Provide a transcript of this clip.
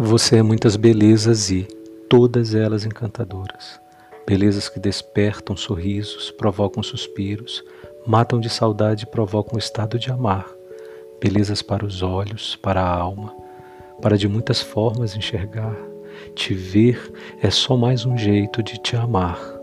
Você é muitas belezas e todas elas encantadoras. Belezas que despertam sorrisos, provocam suspiros, matam de saudade e provocam o estado de amar. Belezas para os olhos, para a alma, para de muitas formas enxergar. Te ver é só mais um jeito de te amar.